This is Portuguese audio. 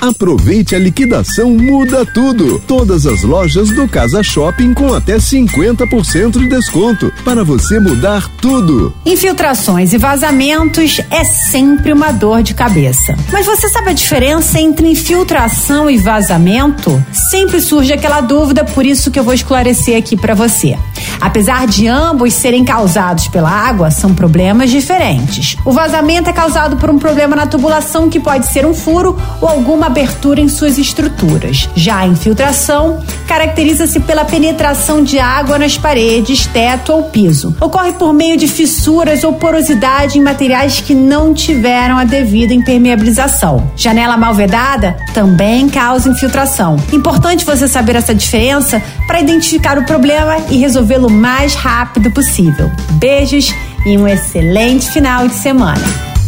Aproveite a liquidação Muda Tudo. Todas as lojas do Casa Shopping com até 50% de desconto para você mudar tudo. Infiltrações e vazamentos é sempre uma dor de cabeça. Mas você sabe a diferença entre infiltração e vazamento? Sempre surge aquela dúvida, por isso que eu vou esclarecer aqui para você. Apesar de ambos serem causados pela água, são problemas diferentes. O vazamento é causado por um problema na tubulação que pode ser um furo ou alguma abertura em suas estruturas. Já a infiltração caracteriza-se pela penetração de água nas paredes, teto ou piso. Ocorre por meio de fissuras ou porosidade em materiais que não tiveram a devida impermeabilização. Janela mal vedada também causa infiltração. Importante você saber essa diferença para identificar o problema e resolvê-lo o mais rápido possível. Beijos e um excelente final de semana.